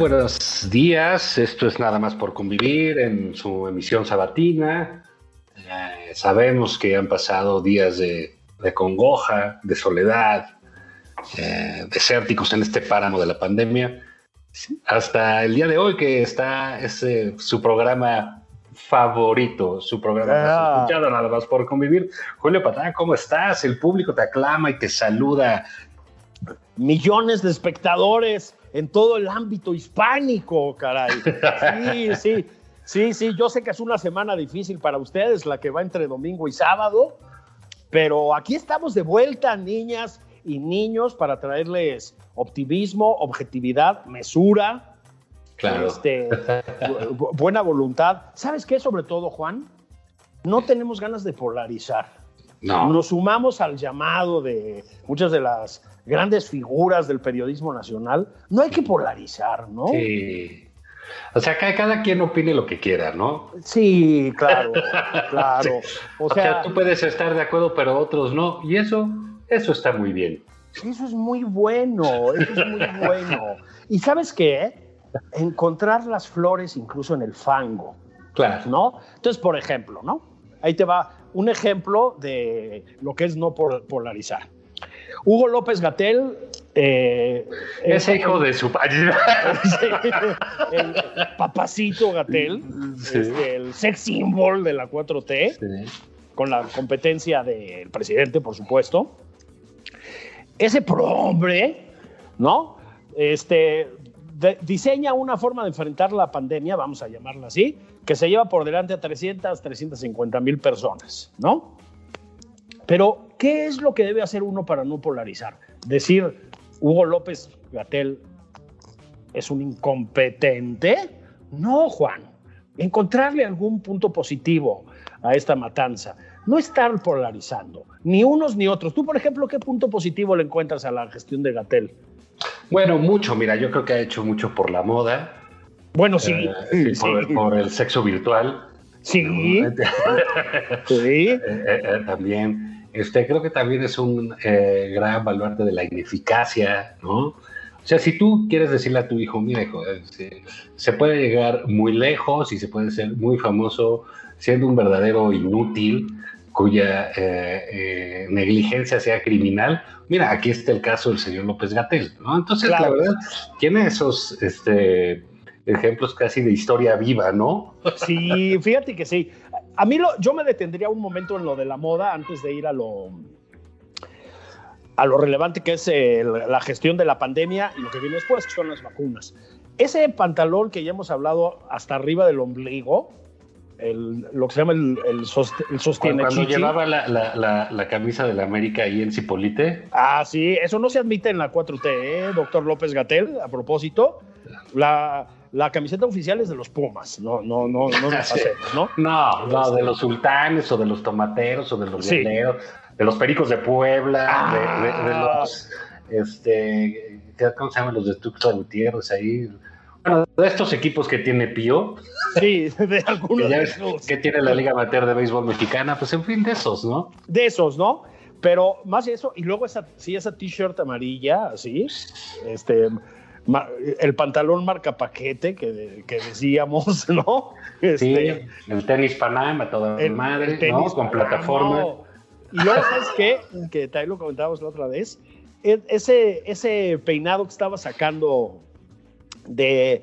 Buenos días, esto es nada más por convivir en su emisión sabatina. Eh, sabemos que han pasado días de, congoja, de soledad, eh, desérticos en este páramo de la pandemia. Hasta el día de hoy que está ese, su programa favorito, su programa más ah. escuchado, nada más por convivir. Julio Patán, ¿cómo estás? El público te aclama y te saluda. Millones de espectadores en todo el ámbito hispánico, caray. Sí, sí, sí, sí, yo sé que es una semana difícil para ustedes, la que va entre domingo y sábado, pero aquí estamos de vuelta, niñas y niños, para traerles optimismo, objetividad, mesura, claro. Este, buena voluntad. ¿Sabes qué? Sobre todo, Juan, no tenemos ganas de polarizar. No. Nos sumamos al llamado de muchas de las grandes figuras del periodismo nacional, no hay que polarizar, ¿no? Sí. O sea, cada, cada quien opine lo que quiera, ¿no? Sí, claro, claro. O, sea, tú puedes estar de acuerdo, pero otros no. Y eso, eso está muy bien. Eso es muy bueno, eso es muy bueno. ¿Y sabes qué? Encontrar las flores incluso en el fango. Claro. ¿No? Entonces, por ejemplo, ¿no? Ahí te va un ejemplo de lo que es no polarizar. Hugo López Gatel. Eh, Ese hijo de su el papacito Gatel, este, el sex symbol de la 4T, con la competencia del presidente, por supuesto. Ese prohombre, ¿no? Este, diseña una forma de enfrentar la pandemia, vamos a llamarla así, que se lleva por delante a 300, 350 mil personas, ¿no? Pero, ¿qué es lo que debe hacer uno para no polarizar? Decir, Hugo López Gatel es un incompetente. No, Juan. Encontrarle algún punto positivo a esta matanza. No estar polarizando, ni unos ni otros. Tú, por ejemplo, ¿qué punto positivo le encuentras a la gestión de Gatel? Bueno, mucho. Mira, yo creo que ha hecho mucho por la moda. Bueno, sí. Eh, por, el sexo virtual. Sí. sí. Eh, eh, también este, creo que también es un eh, gran baluarte de la ineficacia, ¿no? O sea, si tú quieres decirle a tu hijo, mira, hijo, eh, se, puede llegar muy lejos y se puede ser muy famoso siendo un verdadero inútil cuya eh, negligencia sea criminal. Mira, aquí está el caso del señor López Gatel, ¿no? Entonces, la verdad, tiene esos este, ejemplos casi de historia viva, ¿no? Sí, fíjate que sí. A mí lo, yo me detendría un momento en lo de la moda antes de ir a lo, a lo relevante que es la gestión de la pandemia y lo que viene después, que son las vacunas. Ese pantalón que ya hemos hablado hasta arriba del ombligo, el, lo que se llama el, el, sostiene Cuando llevaba la, la, la, camisa de la América ahí en Cipolite. Ah, sí, eso no se admite en la 4T, ¿eh? doctor López Gatel, a propósito. La, la camiseta oficial es de los Pumas, no, no, no, no ¿no? No, no, de los sultanes o de los tomateros o de los sí. de los pericos de Puebla, de, ah. los, este, ¿cómo se llaman los de Tuxtla Gutiérrez ahí? Bueno, de estos equipos que tiene Pío. Sí, de algunos que, que tiene la Liga Amateur de Béisbol Mexicana, pues en fin, de esos, ¿no? De esos, ¿no? Pero más de eso, y luego esa, sí, esa t-shirt amarilla, así, este, el pantalón marca paquete que, que decíamos, ¿no? Este, sí, el tenis Panama, toda el, madre, ¿no? Con plataforma. Y luego, ¿sabes qué? Que también lo comentábamos la otra vez, e, ese, ese peinado que estaba sacando de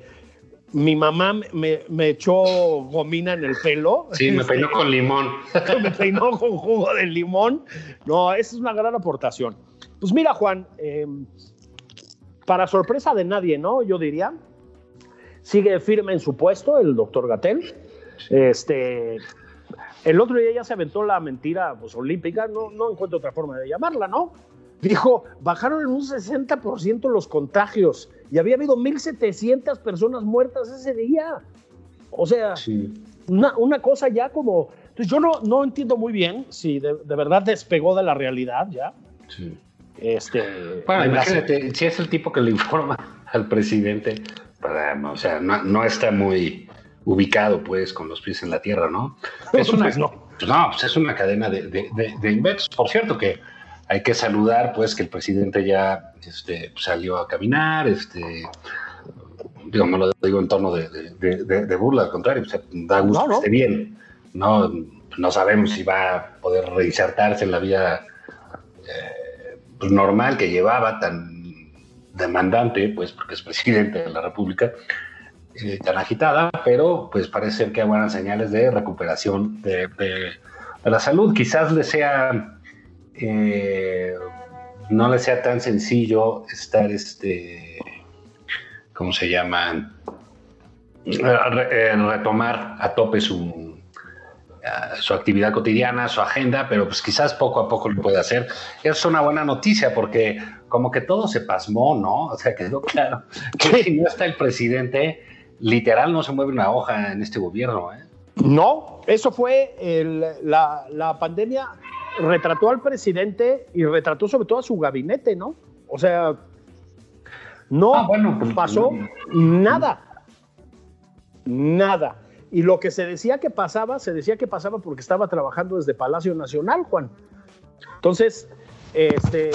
mi mamá me, me, echó gomina en el pelo. Sí, me peinó con limón. me peinó con jugo de limón. No, esa es una gran aportación. Pues mira, Juan, em, para sorpresa de nadie, ¿no? Yo diría, sigue firme en su puesto el doctor Gatel. Este, el otro día ya se aventó la mentira pues, olímpica, no, no encuentro otra forma de llamarla, ¿no? Dijo, bajaron en un 60% los contagios y había habido 1.700 personas muertas ese día. O sea, una, cosa ya como... Entonces yo no, no entiendo muy bien si de, verdad despegó de la realidad ya. Sí. Este, bueno, imagínate, si es el tipo que le informa al presidente, o sea, no, está muy ubicado pues con los pies en la tierra, ¿no? Es una, pues no. no pues es una cadena de, de, de inventos. Por cierto que hay que saludar pues que el presidente ya este, salió a caminar, este, digo, no lo digo en tono de, burla, al contrario, da gusto que esté bien. No, no sabemos si va a poder reinsertarse en la vida eh, pues, normal que llevaba, tan demandante, pues porque es presidente de la República, eh, tan agitada, pero pues parece que hay buenas señales de recuperación de, la salud. Quizás le sea eh, no le sea tan sencillo estar, este, ¿cómo se llama? retomar a tope su, su actividad cotidiana, su agenda, pero pues quizás poco a poco lo puede hacer. Es una buena noticia porque como que todo se pasmó, ¿no? O sea, quedó claro que si no está el presidente, literal no se mueve una hoja en este gobierno. ¿eh? No, eso fue la, la pandemia retrató al presidente y retrató sobre todo a su gabinete, ¿no? O sea, no ah, pues, pasó nada. Nada. Y lo que se decía que pasaba, se decía que pasaba porque estaba trabajando desde Palacio Nacional, Juan. Entonces, este,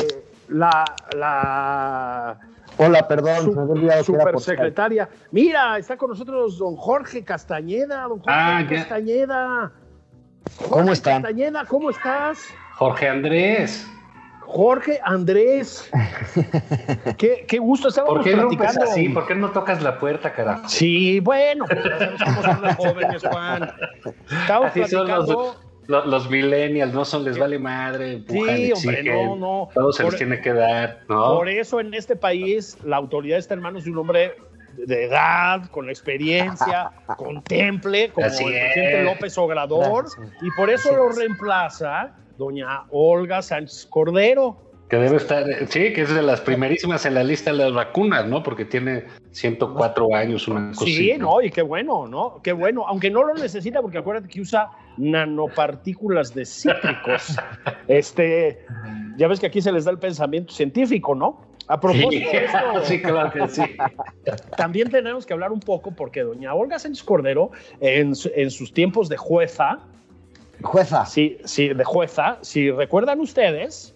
la, la Hola, perdón, su, supersecretaria. Mira, está con nosotros don Jorge Castañeda, don Jorge ah, Castañeda. ¿Cómo están? Castañeda, ¿cómo estás? Jorge Andrés. Jorge Andrés. qué, qué gusto estábamos ¿Por qué platicando. No así? ¿Por qué no tocas la puerta, carajo? Sí, bueno, pues somos unos jóvenes, Juan. Estamos así platicando. Son los, los, millennials, no son, les vale madre. sí, hombre, no, no. Todo se les tiene que dar, ¿no? Por eso en este país la autoridad está en manos de un hombre de edad, con experiencia, contemple, como el presidente López Obrador, y por eso lo reemplaza doña Olga Sánchez Cordero. Que debe estar, sí, que es de las primerísimas en la lista de las vacunas, ¿no? Porque tiene 104 años, una cosa Sí, no, y qué bueno, ¿no? Qué bueno, aunque no lo necesita, porque acuérdate que usa nanopartículas de cítricos. este, ya ves que aquí se les da el pensamiento científico, ¿no? A propósito de esto, sí, claro que sí. También tenemos que hablar un poco porque doña Olga Sánchez Cordero, en, en sus tiempos de jueza, Jueza. Sí, sí, de jueza. Si recuerdan ustedes,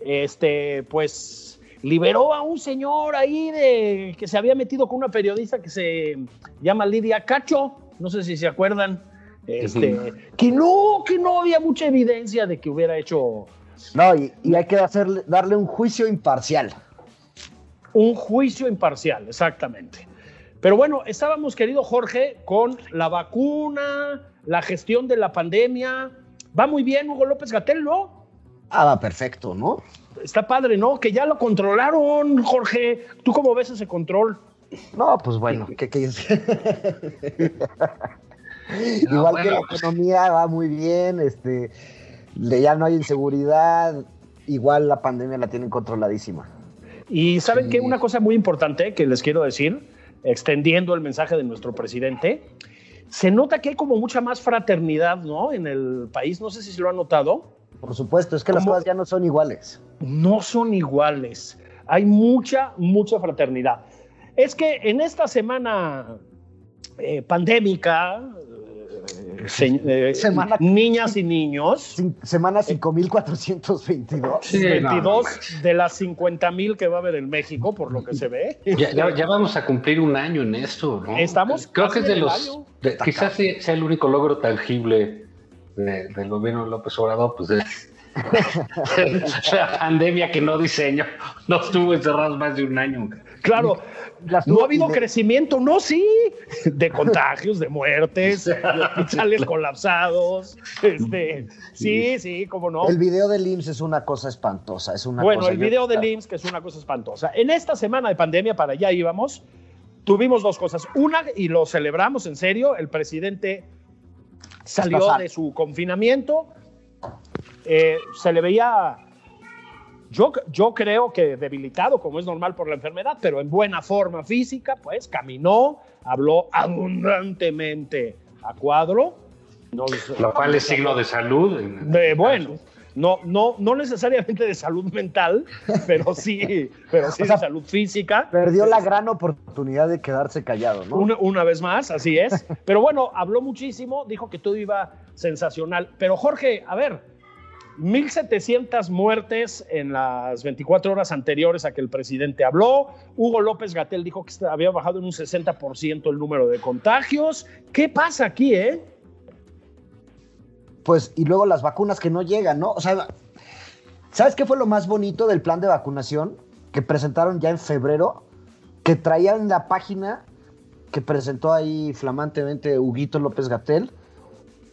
este, pues liberó a un señor ahí de que se había metido con una periodista que se llama Lidia Cacho. No sé si se acuerdan. Este, que no, que no había mucha evidencia de que hubiera hecho. No, y, hay que hacerle, darle un juicio imparcial. Un juicio imparcial, exactamente. Pero bueno, estábamos, querido Jorge, con la vacuna, la gestión de la pandemia. Va muy bien Hugo López Gatel, ¿no? Ah, va perfecto, ¿no? Está padre, ¿no? Que ya lo controlaron, Jorge. ¿Tú cómo ves ese control? No, pues bueno, ¿qué, qué Igual que la economía va muy bien, este, ya no hay inseguridad, igual la pandemia la tienen controladísima. Y saben que una cosa muy importante que les quiero decir, extendiendo el mensaje de nuestro presidente, se nota que hay como mucha más fraternidad, ¿no? En el país, no sé si se lo han notado. Por supuesto, es que las cosas ya no son iguales. No son iguales. Hay mucha, mucha fraternidad. es que en esta semana eh, pandémica, eh, semana, niñas y niños. Semana 5422. Sí, 22 de las 50 mil que va a haber en México, por lo que se ve. Ya, vamos a cumplir un año en esto, ¿no? Estamos. Creo que es de los. quizás sea el único logro tangible del gobierno de López Obrador, pues es la pandemia que no diseño. No estuvo encerrado más de un año. Claro, no ha habido crecimiento, no, sí, de contagios, de muertes, de hospitales colapsados. Este, sí, sí, cómo no. El video del IMSS es una cosa espantosa. Es una bueno, el video del IMSS que es una cosa espantosa. En esta semana de pandemia, para allá íbamos, tuvimos dos cosas. Una, y lo celebramos en serio, el presidente salió de su confinamiento, eh, se le veía, yo, yo creo que debilitado, como es normal por la enfermedad, pero en buena forma física, pues caminó, habló abundantemente a cuadro. Lo cual es signo de salud. De, bueno, no, no, no necesariamente de salud mental, pero sí, pero sí de salud física. Perdió la gran oportunidad de quedarse callado, ¿no? Una, una, vez más, así es. Pero bueno, habló muchísimo, dijo que todo iba sensacional. Pero Jorge, a ver, 1.700 muertes en las 24 horas anteriores a que el presidente habló. Hugo López Gatel dijo que había bajado en un 60% el número de contagios. ¿Qué pasa aquí, eh? pues, y luego las vacunas que no llegan, ¿no? O sea, ¿sabes qué fue lo más bonito del plan de vacunación que presentaron ya en febrero? Que traían la página que presentó ahí flamantemente Huguito López Gatel,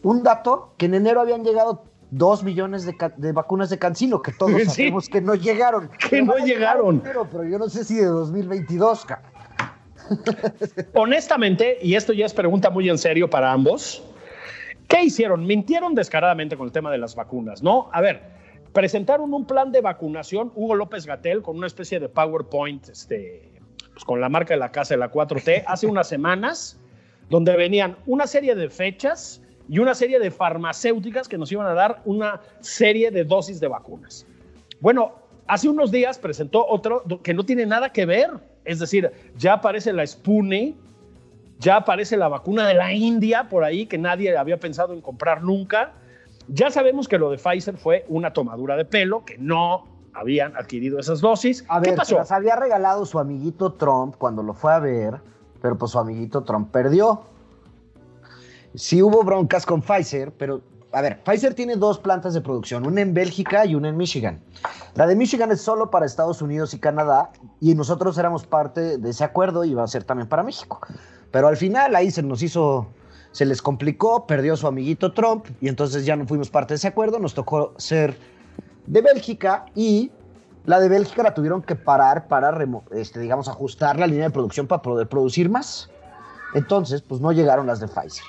un dato que en enero habían llegado dos millones de, vacunas de Cancino, que todos sabemos que no llegaron. Que no llegaron. pero yo no sé si de 2022. Honestamente, y esto ya es pregunta muy en serio para ambos, ¿Qué hicieron? Mintieron descaradamente con el tema de las vacunas, ¿no? A ver, presentaron un plan de vacunación, Hugo López Gatel, con una especie de PowerPoint, este, pues con la marca de la casa de la 4T, hace unas semanas, donde venían una serie de fechas y una serie de farmacéuticas que nos iban a dar una serie de dosis de vacunas. Bueno, hace unos días presentó otro que no tiene nada que ver, es decir, ya aparece la Sputnik, ya aparece la vacuna de la India por ahí que nadie había pensado en comprar nunca. Ya sabemos que lo de Pfizer fue una tomadura de pelo, que no habían adquirido esas dosis. A ¿Qué ver, pasó? las había regalado su amiguito Trump cuando lo fue a ver, pero pues su amiguito Trump perdió. Sí hubo broncas con Pfizer, pero a ver, Pfizer tiene dos plantas de producción, una en Bélgica y una en Michigan. La de Michigan es solo para Estados Unidos y Canadá y nosotros éramos parte de ese acuerdo y va a ser también para México. Pero al final ahí se nos hizo, se les complicó, perdió su amiguito Trump y entonces ya no fuimos parte de ese acuerdo, nos tocó ser de Bélgica y la de Bélgica la tuvieron que parar para, este, digamos, ajustar la línea de producción para poder producir más. Entonces, pues no llegaron las de Pfizer.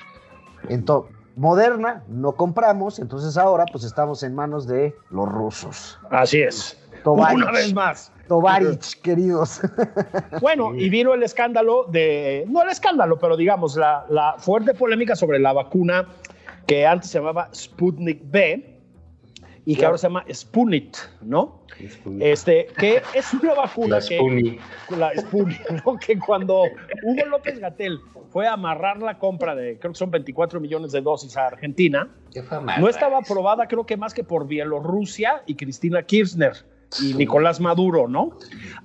Entonces, Moderna no compramos, entonces ahora pues estamos en manos de los rusos. Así es. Una vez más. Tovarich, queridos. Bueno, y vino el escándalo de, no el escándalo, pero digamos, la, la fuerte polémica sobre la vacuna que antes se llamaba Sputnik B y que ahora se llama Spunit, ¿no? Este, que es una vacuna la que la Sputnik, ¿no? que cuando Hugo López Gatel fue a amarrar la compra de creo que son 24 millones de dosis a Argentina, no estaba aprobada creo que más que por Bielorrusia y Cristina Kirchner y Nicolás Maduro, ¿no?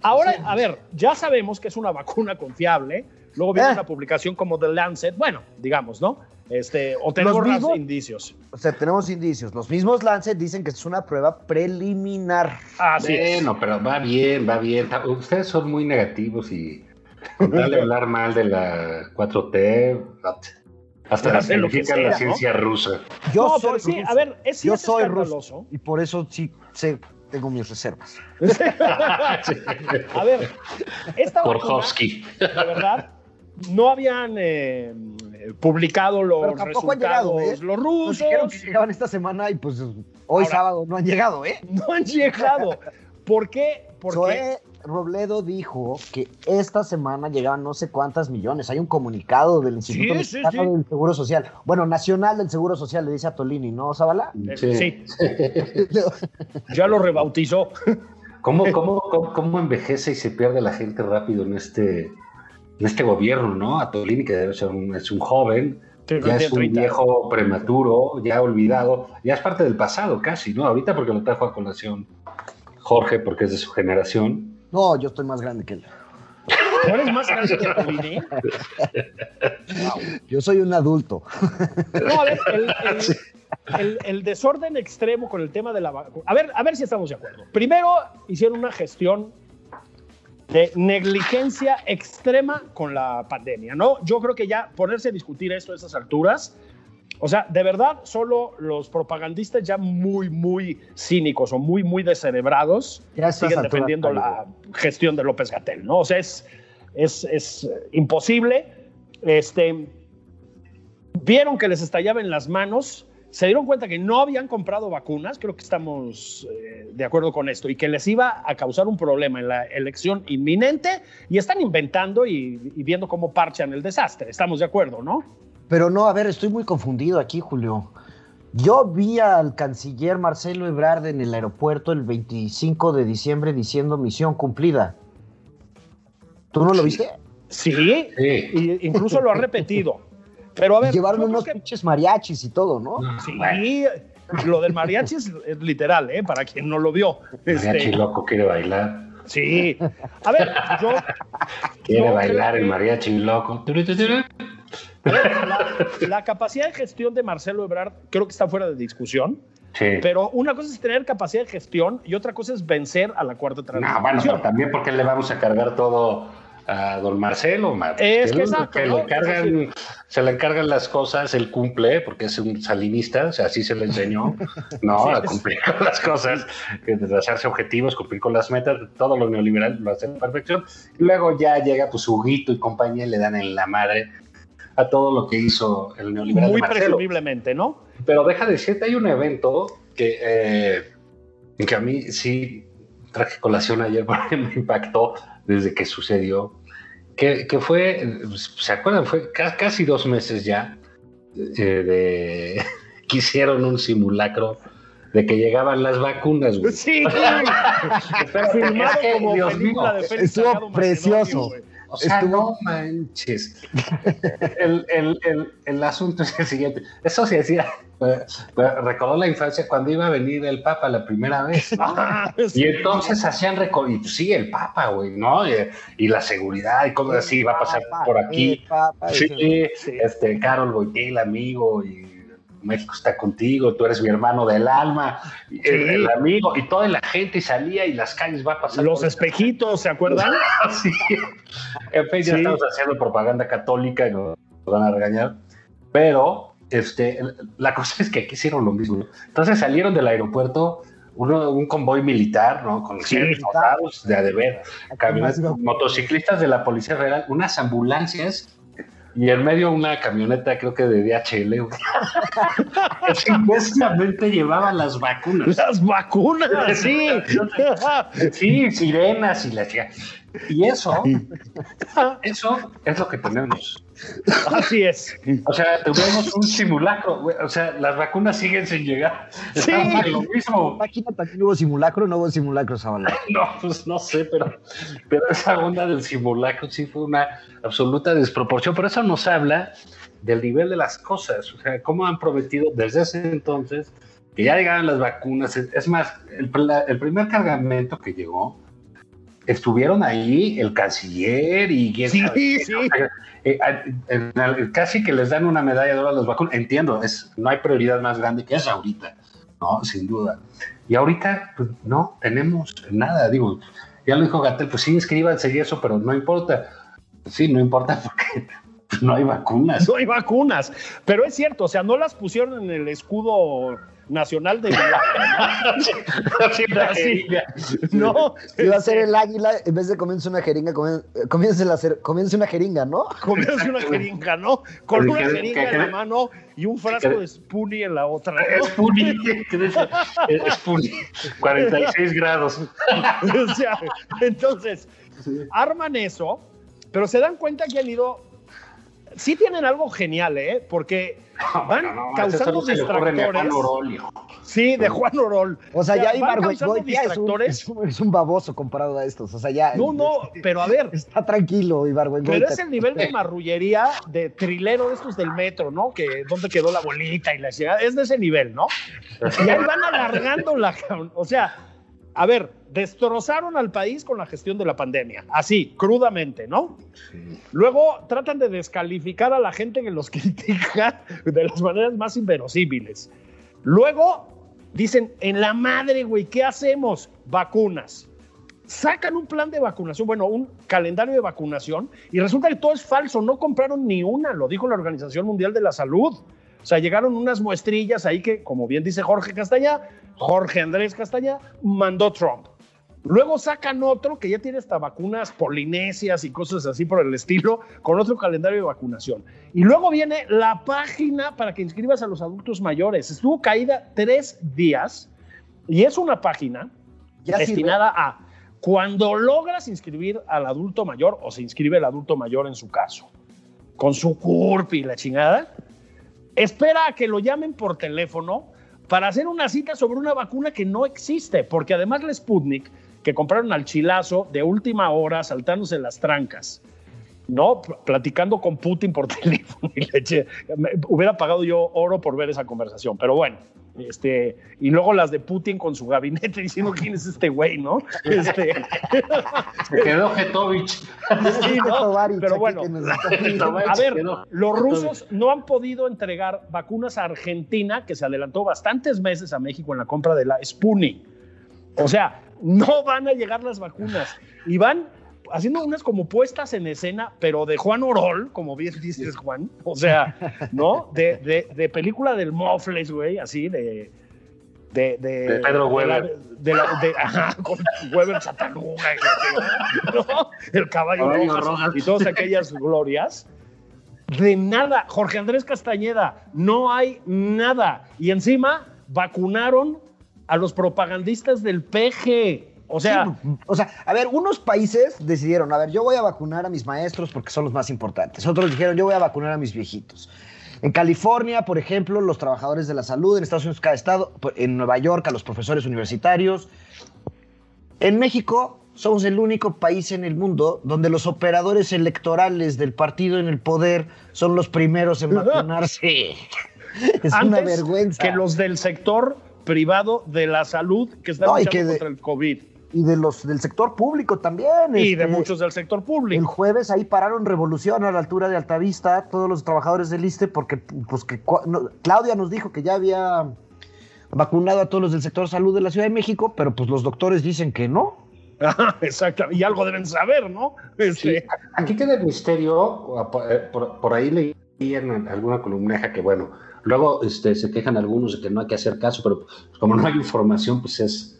Ahora, a ver, ya sabemos que es una vacuna confiable. Luego viene eh. una publicación como The Lancet, bueno, digamos, ¿no? Este, o tenemos los indicios. O sea, tenemos indicios. Los mismos Lancet dicen que es una prueba preliminar. Ah, sí. Bueno, pero va bien, va bien. Ustedes son muy negativos y con de hablar mal de la 4T, hasta la significa la ciencia rusa. Yo soy sí, a ver, es, yo soy ruso y por eso sí sé tengo mis reservas. A ver, esta Korchowski. de verdad, no habían eh, publicado los resultados llegado, ¿eh? los rusos. dijeron que llegaban esta semana y pues hoy sábado no han llegado, ¿eh? No han llegado. ¿Por qué? Porque Robledo dijo que esta semana llegaban no sé cuántas millones. Hay un comunicado del Instituto del Seguro Social. Bueno, Nacional del Seguro Social, le dice a Tolini, ¿no, Zabala? Sí. ya lo rebautizó. ¿Cómo, cómo, cómo, envejece y se pierde la gente rápido en este, en este gobierno, ¿no? A Tolini, que debe ser un, es un joven, ya es un viejo prematuro, ya olvidado, ya es parte del pasado casi, ¿no? Ahorita porque lo trajo a colación Jorge, porque es de su generación. No, yo estoy más grande que él. ¿Tú eres más grande que Tolini? Yo soy un adulto. No, a ver, el, el, el, desorden extremo con el tema de la vacuna. A ver, a ver si estamos de acuerdo. Primero, hicieron una gestión de negligencia extrema con la pandemia, ¿no? Yo creo que ya ponerse a discutir esto a esas alturas, o sea, de verdad, solo los propagandistas ya muy, muy cínicos o muy, muy descerebrados siguen defendiendo la gestión de López Gatel, ¿no? O sea, es, es, es imposible. Este, vieron que les estallaba en las manos se dieron cuenta que no habían comprado vacunas, creo que estamos eh, de acuerdo con esto, y que les iba a causar un problema en la elección inminente, y están inventando y, viendo cómo parchan el desastre. Estamos de acuerdo, ¿no? Pero no, a ver, estoy muy confundido aquí, Julio. Yo vi al canciller Marcelo Ebrard en el aeropuerto el 25 de diciembre diciendo misión cumplida. ¿Tú no lo viste? Sí, sí. incluso lo ha repetido. Pero a ver. Llevaron unos pinches mariachis y todo, ¿no? Sí, lo del mariachi es, literal, ¿eh? Para quien no lo vio. Mariachi este, loco quiere bailar. Sí. A ver, yo. Quiere bailar el mariachi loco. La, la, capacidad de gestión de Marcelo Ebrard creo que está fuera de discusión. Sí. Pero una cosa es tener capacidad de gestión y otra cosa es vencer a la cuarta transición. No, bueno, también porque le vamos a cargar todo a don Marcelo, es que, exacto, le encargan, se le encargan las cosas, él cumple, porque es un salinista, o sea, así se le enseñó, ¿no? a cumplir con las cosas, hacerse objetivos, cumplir con las metas, todo lo neoliberal lo hace a perfección. Luego ya llega pues Huguito y compañía y le dan en la madre a todo lo que hizo el neoliberal. Muy presumiblemente, ¿no? Pero deja de decirte, hay un evento que, eh, que a mí sí traje colación ayer porque me impactó desde que sucedió, que, fue, ¿se acuerdan? Fue casi dos meses ya eh, de que hicieron un simulacro de que llegaban las vacunas, güey. Sí, Dios mío, estuvo precioso. O sea, no manches. El, el, el, el, asunto es el siguiente. Eso se decía, eh, recordó la infancia cuando iba a venir el Papa la primera vez. Ah, y entonces hacían recorrido. Pues sí, el Papa, güey, ¿no? Y, la seguridad y cosas así, va a pasar por aquí. sí, este, Carol Boitel, amigo, y México está contigo, tú eres mi hermano del alma, el, amigo, y toda la gente salía y las calles va a pasar. Los espejitos, ¿se acuerdan? sí. En fin, ya estamos haciendo propaganda católica y nos van a regañar, pero este, la cosa es que aquí hicieron lo mismo. Entonces salieron del aeropuerto uno, un convoy militar, ¿no? Con sí, de adever, motociclistas de la Policía Federal, unas ambulancias y en medio una camioneta, creo que de DHL, que supuestamente llevaba las vacunas. Las vacunas, sí. sí, sirenas y la Y eso, eso es lo que tenemos. Así es. O sea, tuvimos un simulacro, o sea, las vacunas siguen sin llegar. Sí, lo mismo. ¿Aquí hubo simulacro no hubo simulacro, Zabala? No, pues no sé, pero, pero esa onda del simulacro sí fue una absoluta desproporción. Por eso nos habla del nivel de las cosas, o sea, cómo han prometido desde ese entonces que ya llegaran las vacunas. Es más, el, el primer cargamento que llegó, estuvieron ahí el canciller y sí, sí. Eh, casi que les dan una medalla de oro a los vacunas. Entiendo, es, no hay prioridad más grande que esa ahorita, ¿no? Sin duda. Y ahorita, pues no, tenemos nada. Digo, ya lo dijo Gatel, pues sí, inscríbanse y eso, pero no importa. Sí, no importa porque no hay vacunas. No hay vacunas. Pero es cierto, o sea, no las pusieron en el escudo nacional de no, iba a ser el águila, en vez de comienza una jeringa, comienza a hacer, comienza una jeringa, ¿no? Comienza una jeringa, ¿no? Con una jeringa en la mano y un frasco de Spoonie en la otra. ¿no? Spoonie, Spoonie, 46 grados. o sea, entonces, arman eso, pero se dan cuenta que han ido sí tienen algo genial, ¿eh? Porque van No, no, causando ni a Juan distractores. Orolio. Sí, de Juan Orol. O sea, ya van Ibar causando Goitia es un, distractores. es, un, es un baboso comparado a estos. O sea, ya. No, no, pero a ver, Está tranquilo, Ibar Pero es el nivel de marrullería de trilero de estos del metro, ¿no? Que dónde quedó la bolita y la llegada. Es de ese nivel, ¿no? Y ahí van alargando la. O sea, a ver, destrozaron al país con la gestión de la pandemia. Así, crudamente, ¿no? Luego tratan de descalificar a la gente que los critica de las maneras más inverosímiles. Luego dicen, en la madre, güey, ¿qué hacemos? Vacunas sacan un plan de vacunación, bueno, un calendario de vacunación, y resulta que todo es falso, no compraron ni una, lo dijo la Organización Mundial de la Salud. O sea, llegaron unas muestrillas ahí que, como bien dice Jorge Castañá, Jorge Andrés Castañá, mandó Trump. Luego sacan otro que ya tiene hasta vacunas polinesias y cosas así por el estilo, con otro calendario de vacunación. Y luego viene la página para que inscribas a los adultos mayores. Estuvo caída tres días y es una página Ya sirve. destinada a cuando logras inscribir al adulto mayor o se inscribe el adulto mayor en su caso, con su CURP y la chingada, espera a que lo llamen por teléfono para hacer una cita sobre una vacuna que no existe, porque además la Sputnik, que compraron al chilazo de última hora, saltándose las trancas, ¿no? Platicando con Putin por teléfono y le eché- me- hubiera pagado yo oro por ver esa conversación, pero bueno. Este, y luego las de Putin con su gabinete diciendo quién es este güey, ¿no? Este, Se quedó Getovich. sí, ¿no? Tovarich Pero bueno, a ver, los rusos no han podido entregar vacunas a Argentina, que se adelantó bastantes meses a México en la compra de la Sputnik. O sea, no van a llegar las vacunas y van haciendo unas como puestas en escena, pero de Juan Orol, como bien dices, Juan. O sea, ¿no? De, de, de película del Mofles, güey, así, de. De, de, De Pedro de la- Weber. de la- ajá, con Weber Chatanuga, y- ¿no? el caballo Caballo Rojas Rojas. y todas aquellas glorias. De nada, Jorge Andrés Castañeda, no hay nada. Y encima vacunaron a los propagandistas del PG. O sea, Sí, o sea, a ver, unos países decidieron, a ver, yo voy a vacunar a mis maestros porque son los más importantes. Otros dijeron, yo voy a vacunar a mis viejitos. En California, por ejemplo, los trabajadores de la salud, en Estados Unidos, cada estado, en Nueva York, a los profesores universitarios. En México, somos el único país en el mundo donde los operadores electorales del partido en el poder son los primeros en vacunarse. Es una vergüenza. que los del sector privado de la salud que están No, luchando que de- contra el COVID. Y de los del sector público también. Y de este, muchos del sector El público. jueves ahí pararon revolución a la altura de Altavista, todos los trabajadores del ISTE, porque pues, que, no, Claudia nos dijo que ya había vacunado a todos los del sector salud de la Ciudad de México, pero pues los doctores dicen que no. Exacto. Y algo deben saber, ¿no? Este, Aquí queda el misterio, eh, por, por ahí leí en alguna columneja que, bueno, luego este, se quejan algunos de que no hay que hacer caso, pero pues, como no hay información, pues es,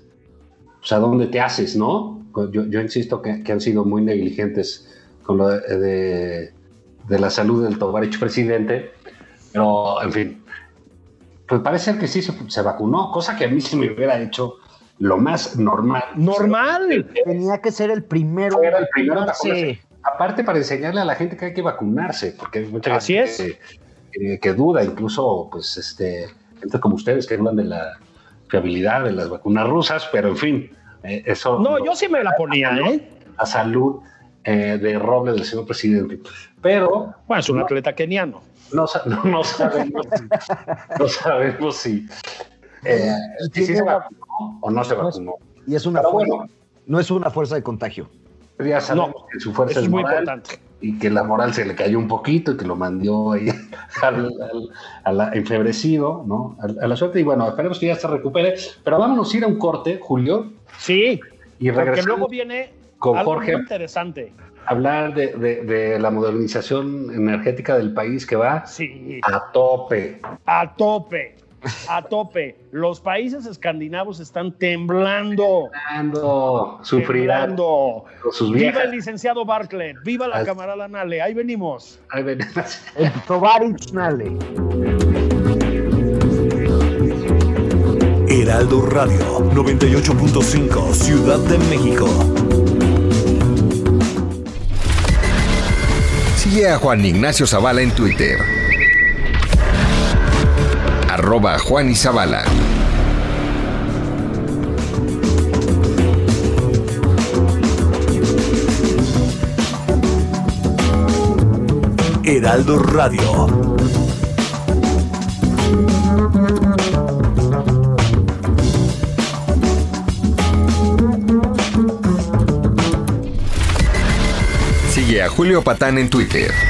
pues a dónde te haces, ¿no? Yo, yo insisto que, que han sido muy negligentes con lo de, de, de la salud del Tovarich presidente, pero, en fin, pues parece que sí se, se vacunó, cosa que a mí se me hubiera hecho lo más normal. normal. Tenía que ser el primero. Era el primero vacunarse. Aparte para enseñarle a la gente que hay que vacunarse, porque hay mucha Así gente es. Que, que- que duda, incluso pues este, gente como ustedes que dudan de la fiabilidad de las vacunas rusas, pero en fin, eh, eso No, lo- yo sí me la ponía, ¿eh? la salud eh, de roble del señor presidente. Pero Bueno, es un atleta keniano. no, no, no sabemos, no sabemos si, eh, si se vacunó o no se vacunó. Y es una Pero fuerza, bueno. no es una fuerza de contagio. Ya sabemos No, que su fuerza Eso es muy moral, importante. y que la moral se le cayó un poquito y que lo mandó ahí al, al- a la- enfebrecido, ¿no? A, a la suerte. Y bueno, esperemos que ya se recupere. Pero vámonos a ir a un corte, Julio, Sí, y porque regresamos luego viene con algo Jorge. muy interesante. hablar de, de- de la modernización energética del país que va Sí, a tope. a tope, a tope. Los países escandinavos están temblando. Temblando. sus Viva el licenciado Bartlett, viva la camarada Nale, ahí venimos. Ahí ven. El Tovarich Nale. Heraldo Radio 98.5 Ciudad de México. Si Sigue a Juan Ignacio Zavala en Twitter. Arroba Juan y Zavala. Heraldo Radio. Sigue a Julio Patán en Twitter.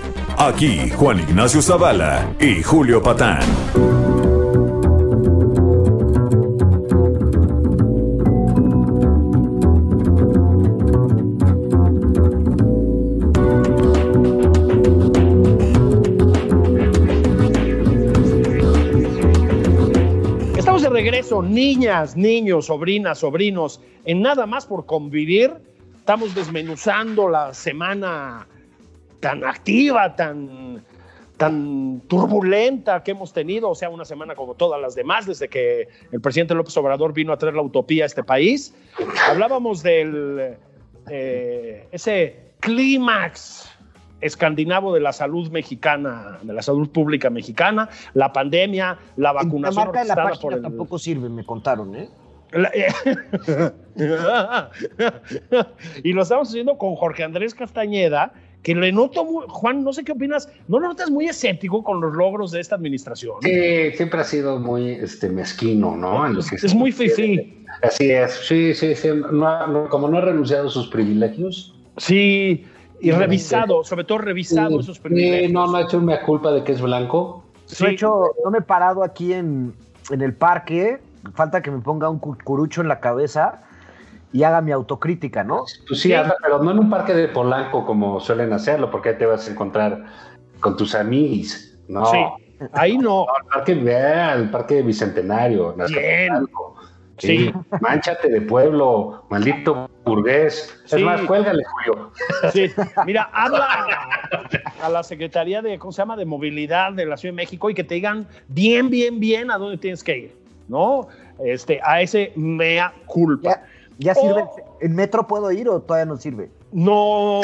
Aquí Juan Ignacio Zavala y Julio Patán. Estamos de regreso, niñas, niños, sobrinas, sobrinos, en nada más por convivir. Estamos desmenuzando la semana tan activa, tan, tan turbulenta que hemos tenido, o sea, una semana como todas las demás, desde que el presidente López Obrador vino a traer la utopía a este país. Hablábamos del eh, ese clímax escandinavo de la salud mexicana, de la salud pública mexicana, la pandemia, la En vacunación la orquestada página por el- tampoco sirve, me contaron, ¿eh? la- y lo estamos haciendo con Jorge Andrés Castañeda, que le noto, muy, Juan, no sé qué opinas, ¿no lo notas muy escéptico con los logros de esta administración? Sí, siempre ha sido muy este, mezquino, ¿no? En lo que Es, muy fifí. Así es, sí, sí, sí. No no- como no ha renunciado a sus privilegios. Sí, y revisado, sobre todo revisado Sí, esos privilegios. sí, no, no ha hecho una culpa de que es blanco. Sí. He hecho, no me he parado aquí en, en el parque. Falta que me ponga un cu- curucho en la cabeza y haga mi autocrítica, ¿no? Pues sí, Sí. anda, pero no en un parque de Polanco como suelen hacerlo, porque ahí te vas a encontrar con tus amigos. No, Sí, ahí no. No, el parque, vea, el parque de Bicentenario. en Bien. Sí. Sí. Manchate de pueblo, maldito burgués. Sí. Es más, cuélgale, Julio. Sí, mira, habla a la Secretaría de, ¿cómo se llama?, de Movilidad de la Ciudad de México y que te digan bien, bien, bien a dónde tienes que ir, ¿no? Este, a ese mea culpa. ¿Ya, sirve? Oh. ¿En metro puedo ir o todavía no sirve? No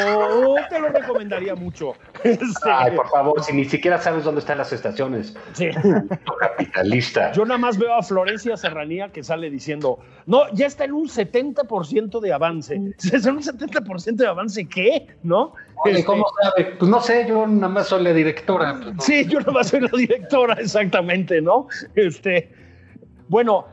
te lo recomendaría mucho. Ay, por favor, si ni siquiera sabes dónde están las estaciones. sí. Capitalista. Yo nada más veo a Florencia Serranía que sale diciendo, no, ya está en un 70% de avance. ¿Es un 70% de avance qué? ¿No? Oye, Este, ¿cómo sabe? Pues no sé, yo nada más soy la directora. pues, no. Sí, yo nomás soy la directora, exactamente, ¿no? Este, bueno,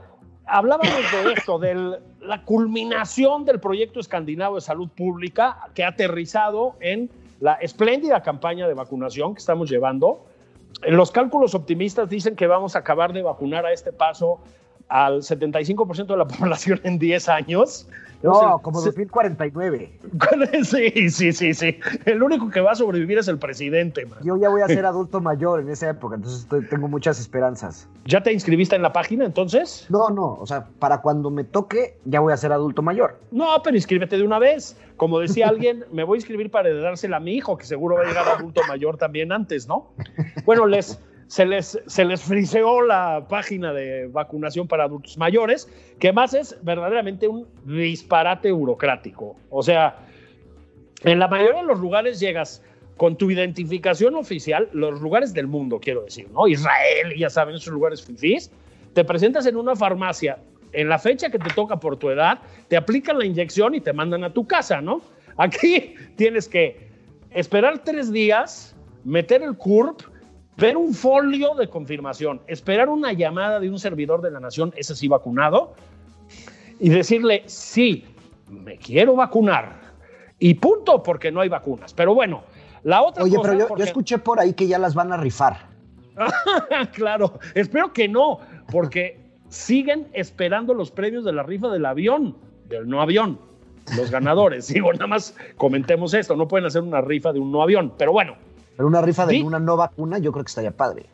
hablábamos de esto, de la culminación del proyecto escandinavo de salud pública que ha aterrizado en la espléndida campaña de vacunación que estamos llevando. Los cálculos optimistas dicen que vamos a acabar de vacunar a este paso al 75% de la población en 10 años. No, como se- 2049. Sí, sí, sí, sí. El único que va a sobrevivir es el presidente. man. Yo ya voy a ser adulto mayor en esa época, entonces estoy- tengo muchas esperanzas. ¿Ya te inscribiste en la página entonces? No, no, o sea, para cuando me toque, ya voy a ser adulto mayor. No, pero inscríbete de una vez. Como decía alguien, me voy a inscribir para heredársela a mi hijo, que seguro va a llegar adulto mayor también antes, ¿no? Bueno, les, se, les, se les friseó la página de vacunación para adultos mayores, que más es verdaderamente un disparate burocrático. O sea, en la mayoría de los lugares llegas con tu identificación oficial, los lugares del mundo, quiero decir, ¿no? Israel, ya saben, esos lugares fifís, te presentas en una farmacia en la fecha que te toca por tu edad, te aplican la inyección y te mandan a tu casa, ¿no? Aquí tienes que esperar tres días, meter el CURP, ver un folio de confirmación, esperar una llamada de un servidor de la nación, ese sí vacunado, y decirle, sí, me quiero vacunar. Y punto, porque no hay vacunas. Pero bueno, la otra Oye, cosa... pero yo, porque- yo escuché por ahí que ya las van a rifar. claro, espero que no, porque siguen esperando los premios de la rifa del avión, del no avión. los ganadores. Digo, nada más comentemos esto, no pueden hacer una rifa de un no avión, pero bueno. Pero una rifa de una no vacuna, yo creo que estaría padre.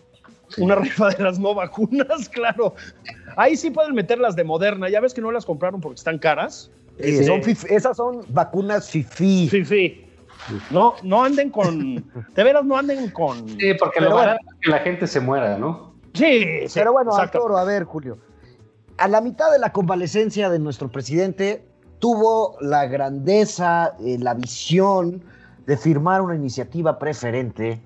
Una rifa de las no vacunas, claro. Ahí sí pueden meter las de Moderna. Ya ves que no las compraron porque están caras. esas son vacunas FIFI. FIFI. No, no anden con. De veras, no anden con. Sí, porque lo bueno, que la gente se muera, ¿no? Sí, pero bueno, Arturo, a ver, Julio. A la mitad de la convalecencia de nuestro presidente, tuvo la grandeza, eh, la visión de firmar una iniciativa preferente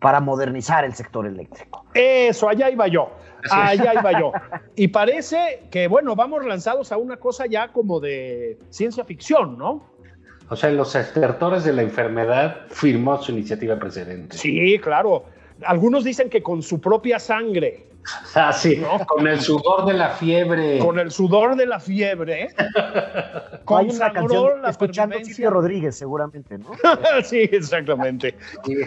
para modernizar el sector eléctrico. Eso, allá iba yo. Allá iba yo. Y parece que, bueno, vamos lanzados a una cosa ya como de ciencia ficción, ¿no? O sea, los estertores de la enfermedad firmó su iniciativa precedente. Sí, claro. Algunos dicen que con su propia sangre. Ah, sí, con el sudor de la fiebre. Con el sudor de la fiebre. Con una canción escuchando Silvio Rodríguez, seguramente, ¿no? sí, exactamente.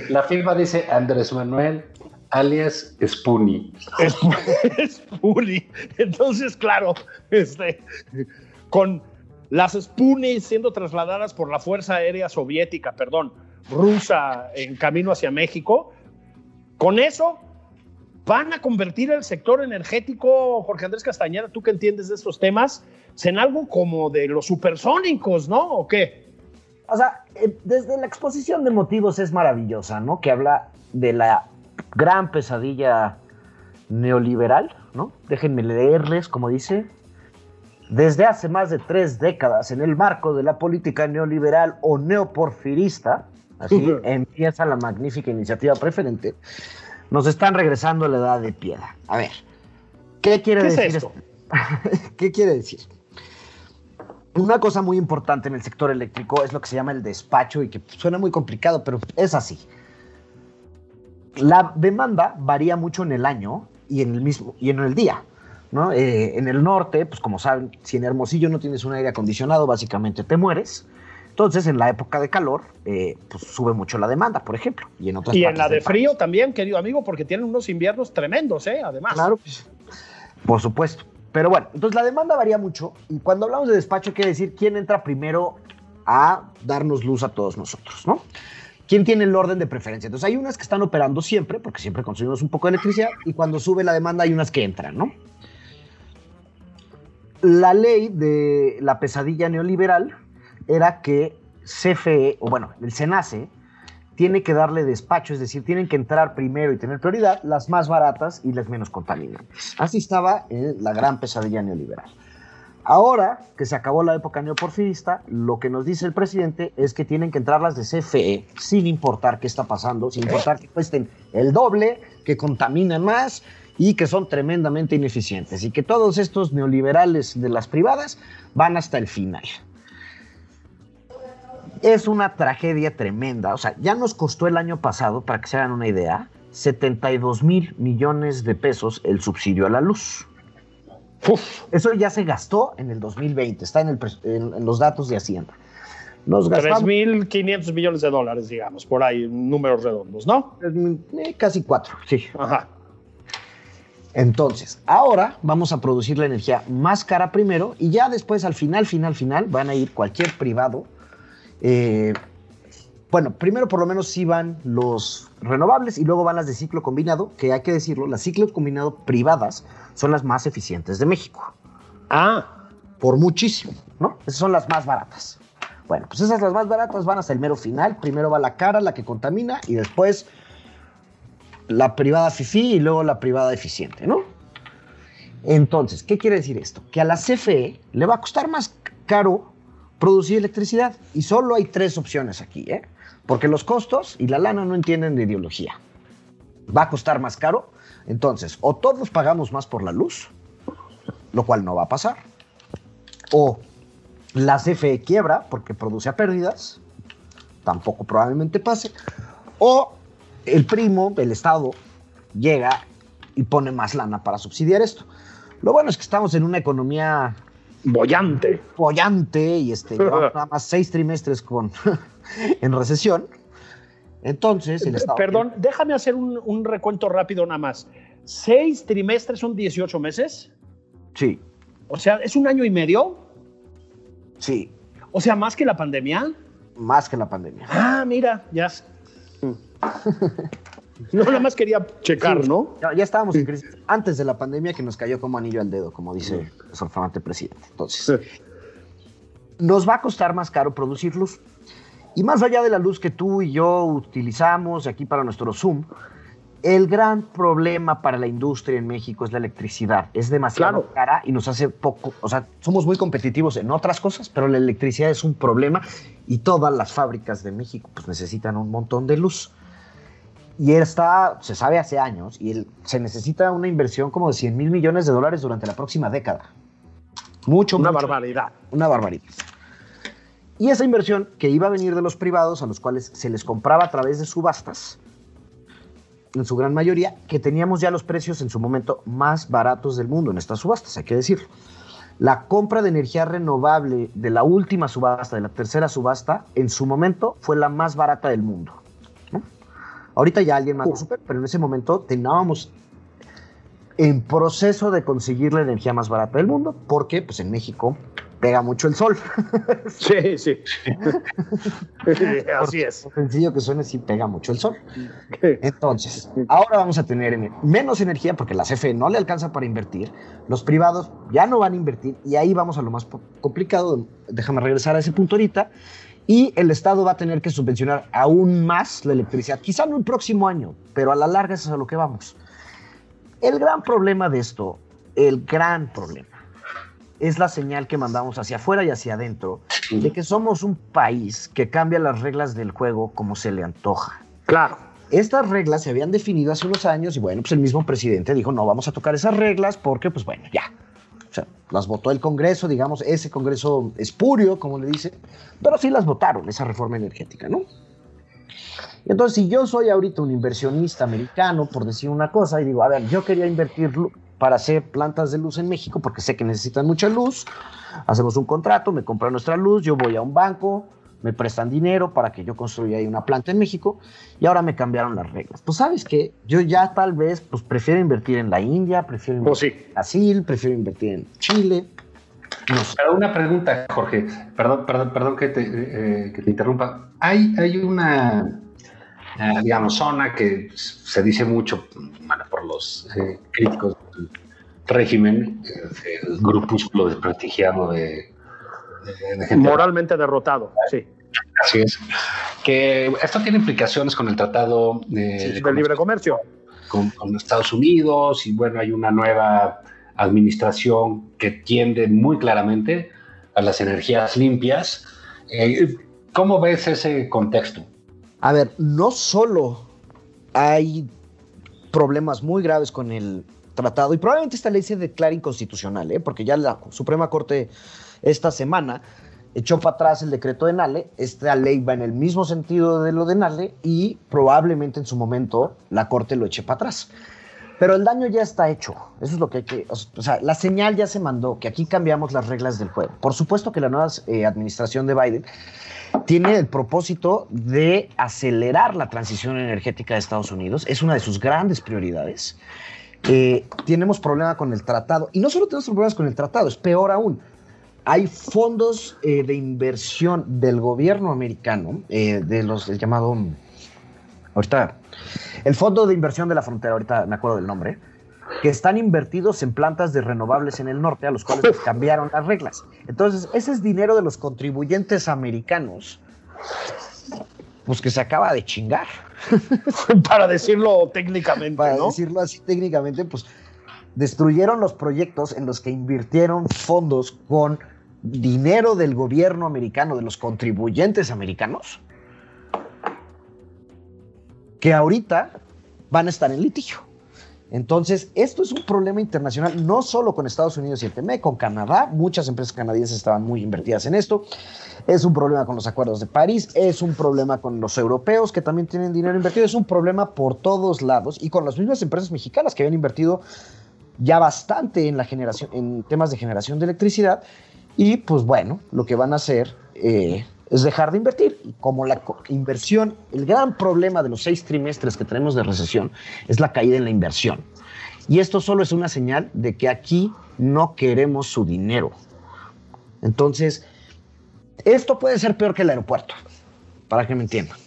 la firma dice Andrés Manuel alias Spoonie. Spoonie. Entonces, claro, este, con las Spoonie siendo trasladadas por la Fuerza Aérea Soviética, perdón, rusa en camino hacia México, con eso van a convertir el sector energético, Jorge Andrés Castañeda, tú que entiendes de estos temas, en algo como de los supersónicos, ¿no? ¿O qué? O sea, eh, desde la exposición de motivos es maravillosa, ¿no? Que habla de la gran pesadilla neoliberal, ¿no? Déjenme leerles, como dice, desde hace más de tres décadas, en el marco de la política neoliberal o neoporfirista, así empieza la magnífica iniciativa preferente, nos están regresando a la edad de piedra. A ver, ¿qué quiere decir esto? ¿Qué quiere decir? Una cosa muy importante en el sector eléctrico es lo que se llama el despacho y que suena muy complicado, pero es así. La demanda varía mucho en el año y en el mismo y en el día. ¿no? Eh, en el norte, pues como saben, si en Hermosillo no tienes un aire acondicionado, básicamente te mueres. Entonces, en la época de calor, eh, pues sube mucho la demanda, por ejemplo. Y en otras Y en la de frío también, querido amigo, porque tienen unos inviernos tremendos, ¿eh? Además. Claro, pues, por supuesto. Pero bueno, entonces la demanda varía mucho. Y cuando hablamos de despacho, quiere decir quién entra primero a darnos luz a todos nosotros, ¿no? ¿Quién tiene el orden de preferencia? Entonces hay unas que están operando siempre, porque siempre consumimos un poco de electricidad, y cuando sube la demanda hay unas que entran, ¿no? La ley de la pesadilla neoliberal era que CFE, o bueno, el SENACE, tiene que darle despacho, es decir, tienen que entrar primero y tener prioridad las más baratas y las menos contaminantes. Así estaba en la gran pesadilla neoliberal. Ahora que se acabó la época neoporfirista, lo que nos dice el presidente es que tienen que entrar las de CFE sin importar qué está pasando, sin importar que cuesten el doble, que contaminan más y que son tremendamente ineficientes y que todos estos neoliberales de las privadas van hasta el final es una tragedia tremenda. O sea, ya nos costó el año pasado, para que se hagan una idea, 72 mil millones de pesos el subsidio a la luz. Eso ya se gastó en el 2020, está en, los datos de Hacienda. Nos 3.500 millones de dólares, digamos, por ahí, números redondos, ¿no? Eh, casi cuatro, sí. Ajá. Entonces, ahora vamos a producir la energía más cara primero y ya después, al final, final, final, van a ir cualquier privado eh, bueno, primero por lo menos sí van los renovables y luego van las de ciclo combinado, que hay que decirlo, las ciclo combinado privadas son las más eficientes de México. Ah. Por muchísimo, ¿no? Esas son las más baratas. Bueno, pues esas las más baratas van hasta el mero final. Primero va la cara, la que contamina, y después la privada FIFI y luego la privada eficiente, ¿no? Entonces, ¿qué quiere decir esto? Que a la CFE le va a costar más caro producir electricidad. Y solo hay tres opciones aquí, ¿eh? porque los costos y la lana no entienden de ideología. Va a costar más caro, entonces o todos pagamos más por la luz, lo cual no va a pasar, o la CFE quiebra porque produce a pérdidas, tampoco probablemente pase, o el primo, el Estado, llega y pone más lana para subsidiar esto. Lo bueno es que estamos en una economía bollante. Bollante y este, nada más seis trimestres con, en recesión. Entonces, el Estado. Perdón, déjame hacer un, recuento rápido nada más. ¿Seis trimestres son 18 meses? Sí. O sea, ¿es un año y medio? Sí. O sea, más que la pandemia. Más que la pandemia. Ah, mira, ya. No, nada más quería checar, ¿no? Ya, estábamos en crisis antes de la pandemia que nos cayó como anillo al dedo, como dice el flamante presidente. Entonces, nos va a costar más caro producir luz. Y más allá de la luz que tú y yo utilizamos aquí para nuestro Zoom, el gran problema para la industria en México es la electricidad. Es demasiado cara y nos hace poco, o sea, somos muy competitivos en otras cosas, pero la electricidad es un problema y todas las fábricas de México pues, necesitan un montón de luz. Y está, se sabe hace años, y se necesita una inversión como de 100 mil millones de dólares durante la próxima década. Mucho, Una barbaridad. Una barbaridad. Y esa inversión que iba a venir de los privados, a los cuales se les compraba a través de subastas, en su gran mayoría, que teníamos ya los precios en su momento más baratos del mundo en estas subastas, hay que decirlo. La compra de energía renovable de la última subasta, de la tercera subasta, en su momento fue la más barata del mundo. Ahorita ya alguien más lo super, pero en ese momento teníamos en proceso de conseguir la energía más barata del mundo, porque pues en México pega mucho el sol. Sí, sí. Así es. Sencillo que suene, sí pega mucho el sol. Entonces, ahora vamos a tener menos energía porque la CFE no le alcanza para invertir, los privados ya no van a invertir y ahí vamos a lo más complicado. Déjame regresar a ese punto ahorita y el Estado va a tener que subvencionar aún más la electricidad, quizá no el próximo año, pero a la larga eso es a lo que vamos. El gran problema de esto, el gran problema, es la señal que mandamos hacia afuera y hacia adentro de que somos un país que cambia las reglas del juego como se le antoja. Claro. Estas reglas se habían definido hace unos años y bueno, pues el mismo presidente dijo, no vamos a tocar esas reglas porque pues bueno, ya, o sea, las votó el Congreso, digamos, ese Congreso espurio, como le dice, pero sí las votaron, esa reforma energética, ¿no? Entonces, si yo soy ahorita un inversionista americano, por decir una cosa, y digo, a ver, yo quería invertir para hacer plantas de luz en México porque sé que necesitan mucha luz, hacemos un contrato, me compran nuestra luz, yo voy a un banco, me prestan dinero para que yo construya ahí una planta en México y ahora me cambiaron las reglas. Pues sabes que yo ya tal vez pues prefiero invertir en la India, prefiero pues invertir en Brasil, prefiero invertir en Chile. Pero una pregunta, Jorge, perdón, perdón, perdón que te, eh, que te interrumpa. Hay, hay una, eh, digamos, zona que se dice mucho bueno, por los eh, críticos del régimen, el grupúsculo desprestigiado de Moralmente derrotado, sí. Así es. Que esto tiene implicaciones con el tratado de, libre comercio. Con, Estados Unidos y bueno, hay una nueva administración que tiende muy claramente a las energías limpias. Eh, ¿Cómo ves ese contexto? A ver, no solo hay problemas muy graves con el tratado, y probablemente esta ley se declare inconstitucional, ¿eh? porque ya la Suprema Corte esta semana echó para atrás el decreto de Nale. Esta ley va en el mismo sentido de lo de Nale y probablemente en su momento la Corte lo eche para atrás. Pero el daño ya está hecho. Eso es lo que hay que. O sea, la señal ya se mandó, que aquí cambiamos las reglas del juego. Por supuesto que la nueva eh, administración de Biden tiene el propósito de acelerar la transición energética de Estados Unidos. Es una de sus grandes prioridades. Eh, tenemos problema con el tratado. Y no solo tenemos problemas con el tratado, es peor aún hay fondos eh, de inversión del gobierno americano, eh, de los, el llamado, ahorita, el Fondo de Inversión de la Frontera, ahorita me acuerdo del nombre, que están invertidos en plantas de renovables en el norte, a los cuales les cambiaron las reglas. Entonces, ese es dinero de los contribuyentes americanos, pues que se acaba de chingar. Para decirlo técnicamente. Para decirlo así técnicamente, pues destruyeron los proyectos en los que invirtieron fondos con dinero del gobierno americano, de los contribuyentes americanos, que ahorita van a estar en litigio. Entonces, esto es un problema internacional, no solo con Estados Unidos y el TME, con Canadá. Muchas empresas canadienses estaban muy invertidas en esto. Es un problema con los acuerdos de París, es un problema con los europeos que también tienen dinero invertido, es un problema por todos lados y con las mismas empresas mexicanas que habían invertido ya bastante en la generación, en temas de generación de electricidad y pues bueno, lo que van a hacer eh, es dejar de invertir. Y como la inversión, el gran problema de los seis trimestres que tenemos de recesión es la caída en la inversión. Y esto solo es una señal de que aquí no queremos su dinero. Entonces, Esto puede ser peor que el aeropuerto, para que me entiendan.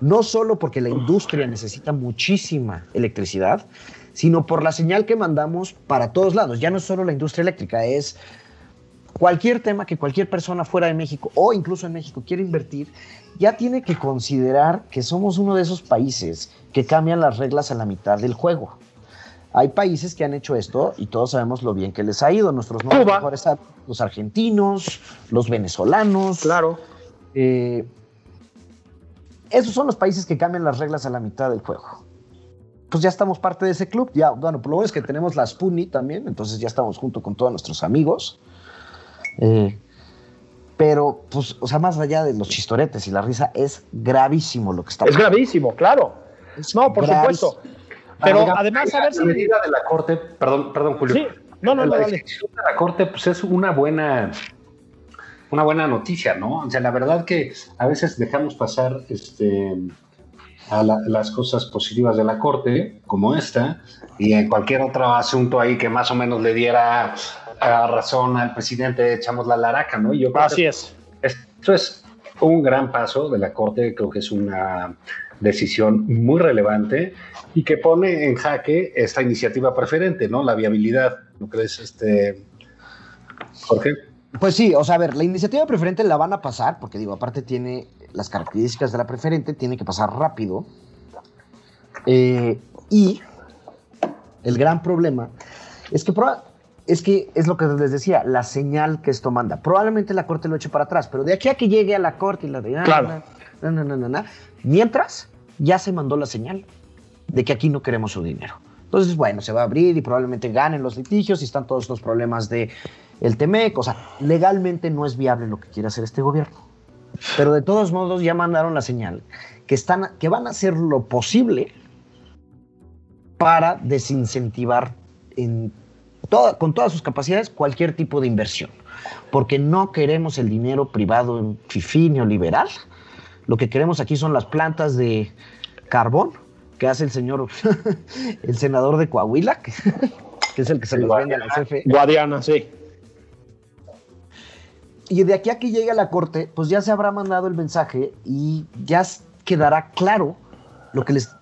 No solo porque la industria necesita muchísima electricidad, sino por la señal que mandamos para todos lados. Ya no es solo la industria eléctrica, es cualquier tema que cualquier persona fuera de México o incluso en México quiera invertir, ya tiene que considerar que somos uno de esos países que cambian las reglas a la mitad del juego. Hay países que han hecho esto y todos sabemos lo bien que les ha ido. Nuestros mejores los argentinos, los venezolanos. Claro. Eh, esos son los países que cambian las reglas a la mitad del juego. Pues ya estamos parte de ese club. Ya, bueno, por lo menos es que tenemos la Spuni también, entonces ya estamos junto con todos nuestros amigos. Eh, pero, pues, o sea, más allá de los chistoretes y la risa, es gravísimo lo que está pasando. Es gravísimo, claro. no, por supuesto. Pero además, a ver si. La medida de la Corte, perdón, perdón, Julio. Sí, no, no, la no, decisión de la Corte, pues es una buena. Una buena noticia, ¿no? O sea, la verdad que a veces dejamos pasar este, a las cosas positivas de la Corte, como esta, y en cualquier otro asunto ahí que más o menos le diera razón al presidente, echamos la laraca, ¿no? yo Así es. Esto es un gran paso de la Corte, creo que es una decisión muy relevante y que pone en jaque esta iniciativa preferente, ¿no? La viabilidad, ¿no crees, este, Jorge? Pues sí, o sea, a ver, la iniciativa preferente la van a pasar, porque digo, aparte tiene las características de la preferente, tiene que pasar rápido. Eh, y el gran problema es que es que es lo que les decía, la señal que esto manda. Probablemente la corte lo eche para atrás, pero de aquí a que llegue a la corte y la de... Claro. mientras ya se mandó la señal de que aquí no queremos su dinero. Entonces, bueno, se va a abrir y probablemente ganen los litigios y están todos los problemas de el TEMEC. O sea, legalmente no es viable lo que quiere hacer este gobierno. Pero de todos modos ya mandaron la señal que, están, que van a hacer lo posible para desincentivar en con todas sus capacidades cualquier tipo de inversión, porque no queremos el dinero privado en FIFI neoliberal. Lo que queremos aquí son las plantas de carbón que hace el señor, el senador de Coahuila, que, es el que se los vende a la CFE. Guadiana, sí. Y de aquí a que llegue a la corte, pues ya se habrá mandado el mensaje y ya quedará claro lo que les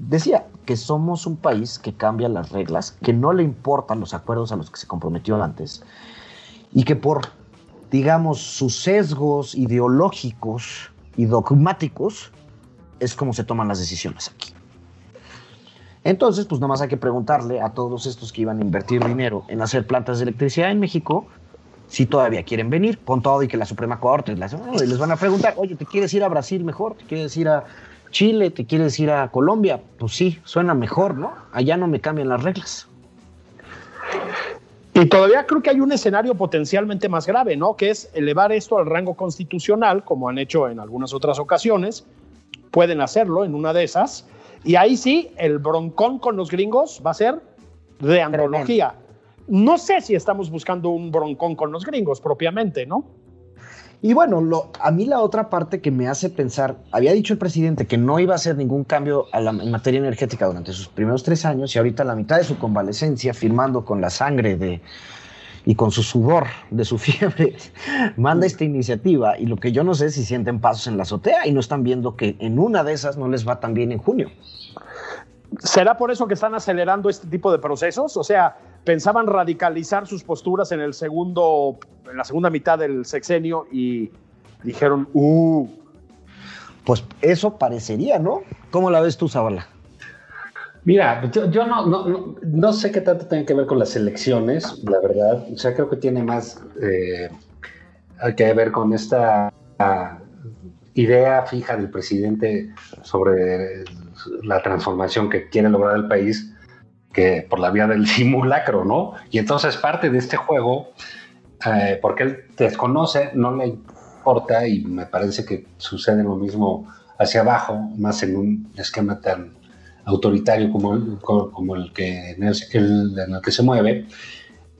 decía que somos un país que cambia las reglas, que no le importan los acuerdos a los que se comprometió antes y que por, digamos, sus sesgos ideológicos y dogmáticos es como se toman las decisiones aquí. Entonces, pues nada más hay que preguntarle a todos estos que iban a invertir dinero en hacer plantas de electricidad en México si todavía quieren venir, con todo y que la Suprema Corte les, van a preguntar, oye, ¿te quieres ir a Brasil mejor? ¿Te quieres ir a Chile, ¿te quieres ir a Colombia? Pues sí, suena mejor, ¿no? Allá no me cambian las reglas. Y todavía creo que hay un escenario potencialmente más grave, ¿no? Que es elevar esto al rango constitucional, como han hecho en algunas otras ocasiones. Pueden hacerlo en una de esas. Y ahí sí, el broncón con los gringos va a ser de antología. No sé si estamos buscando un broncón con los gringos propiamente, ¿no? Y bueno, lo, a mí la otra parte que me hace pensar, había dicho el presidente que no iba a hacer ningún cambio en materia energética durante sus primeros tres años y ahorita a la mitad de su convalecencia, firmando con la sangre de, y con su sudor de su fiebre, manda esta iniciativa y lo que yo no sé es si sienten pasos en la azotea y no están viendo que en una de esas no les va tan bien en junio. ¿Será por eso que están acelerando este tipo de procesos? O sea, pensaban radicalizar sus posturas en el segundo, en la segunda mitad del sexenio y dijeron, uh. Pues eso parecería, ¿no? ¿Cómo la ves tú, Zabala? Mira, yo, no, no, sé qué tanto tiene que ver con las elecciones, la verdad. O sea, creo que tiene más eh, que ver con esta idea fija del presidente sobre la transformación que quiere lograr el país que por la vía del simulacro, ¿no? Y entonces parte de este juego, eh, porque él desconoce, no le importa y me parece que sucede lo mismo hacia abajo, más en un esquema tan autoritario como el, como el que en el, que se mueve,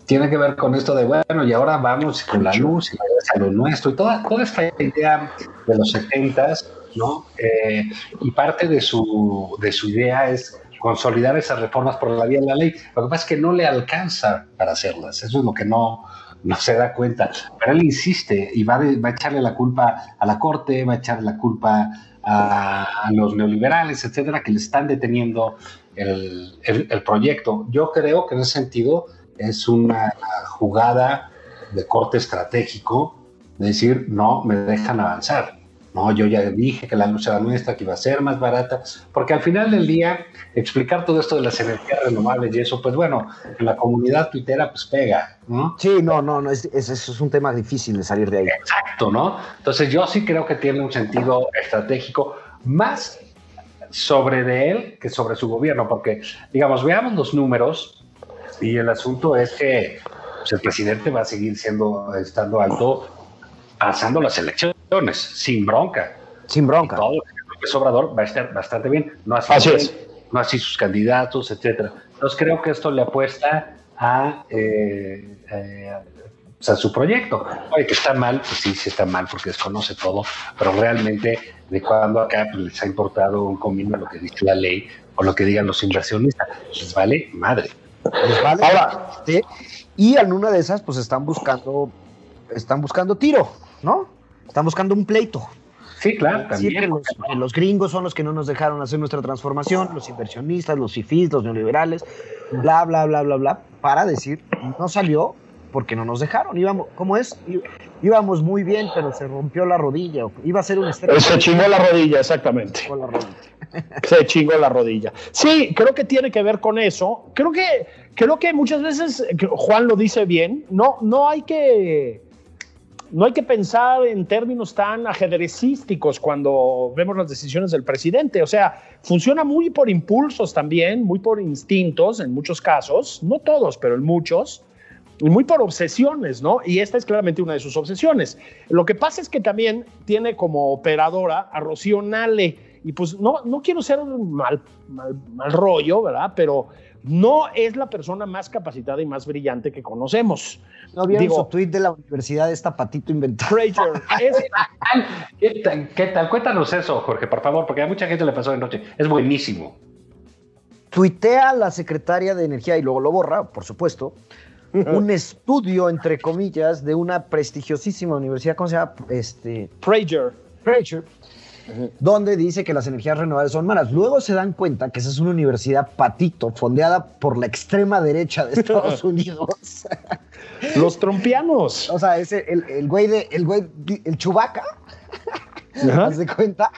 tiene que ver con esto de, bueno, y ahora vamos con la luz y a lo nuestro, y toda, toda esta idea de los 70 ¿no? Eh, y parte de su, de su idea es consolidar esas reformas por la vía de la ley. Lo que pasa es que no le alcanza para hacerlas. Eso es lo que no, no se da cuenta. Pero él insiste y va, va a echarle la culpa a la Corte, va a echarle la culpa a, los neoliberales, etcétera, que le están deteniendo el, el, proyecto. Yo creo que en ese sentido es una jugada de corte estratégico, de decir, no, me dejan avanzar. No, yo ya dije que la luz era nuestra, que iba a ser más barata, porque al final del día, explicar todo esto de las energías renovables y eso, pues bueno, en la comunidad tuitera pues pega, ¿no? Sí, no, no, no, es, es, es un tema difícil de salir de ahí. Exacto, ¿no? Entonces yo sí creo que tiene un sentido estratégico más sobre de él que sobre su gobierno, porque, digamos, veamos los números y el asunto es que pues, el presidente va a seguir siendo, estando alto, pasando las elecciones sin bronca. Sin bronca. todo López Obrador va a estar bastante bien. No así, no así sus candidatos, etcétera. Entonces creo que esto le apuesta a, eh, eh, su proyecto. Oye, que está mal, pues sí, sí está mal porque desconoce todo, pero realmente de cuando acá pues, les ha importado un comino lo que dice la ley o lo que digan los inversionistas. Les vale madre. Les vale. Ahora, y en una de esas, pues están buscando, están buscando tiro, ¿no? Están buscando un pleito. Sí, claro, también. los, gringos son los que no nos dejaron hacer nuestra transformación, los inversionistas, los fifís, los neoliberales, bla, bla, bla, bla, bla, para decir, no salió porque no nos dejaron. Íbamos, ¿cómo es? Íbamos muy bien, pero se rompió la rodilla. Iba a ser un estrés. Se chingó la rodilla, exactamente. Se chingó la rodilla. Sí, creo que tiene que ver con eso. Creo que, creo que muchas veces, Juan lo dice bien, no, no hay que no hay que pensar en términos tan ajedrecísticos cuando vemos las decisiones del presidente. O sea, funciona muy por impulsos también, muy por instintos en muchos casos, no todos, pero en muchos, y muy por obsesiones, ¿no? Y esta es claramente una de sus obsesiones. Lo que pasa es que también tiene como operadora a Rocío Nale, y pues no, no quiero ser un mal, mal, mal rollo, ¿verdad? Pero no es la persona más capacitada y más brillante que conocemos. ¿No vieron Digo, su tweet de la universidad de esta patito inventado? ¿Qué, tal, Cuéntanos eso, Jorge, por favor, porque a mucha gente le pasó de noche. Es buenísimo. Tuitea la secretaria de Energía y luego lo borra, por supuesto, un estudio, entre comillas, de una prestigiosísima universidad, ¿cómo se llama? Este, Prager. Prager donde dice que las energías renovables son malas. Luego se dan cuenta que esa es una universidad patito, fondeada por la extrema derecha de Estados Unidos. Los trompianos. O sea, ese, el, el güey de, el güey, el chubaca. ¿Haz de cuenta?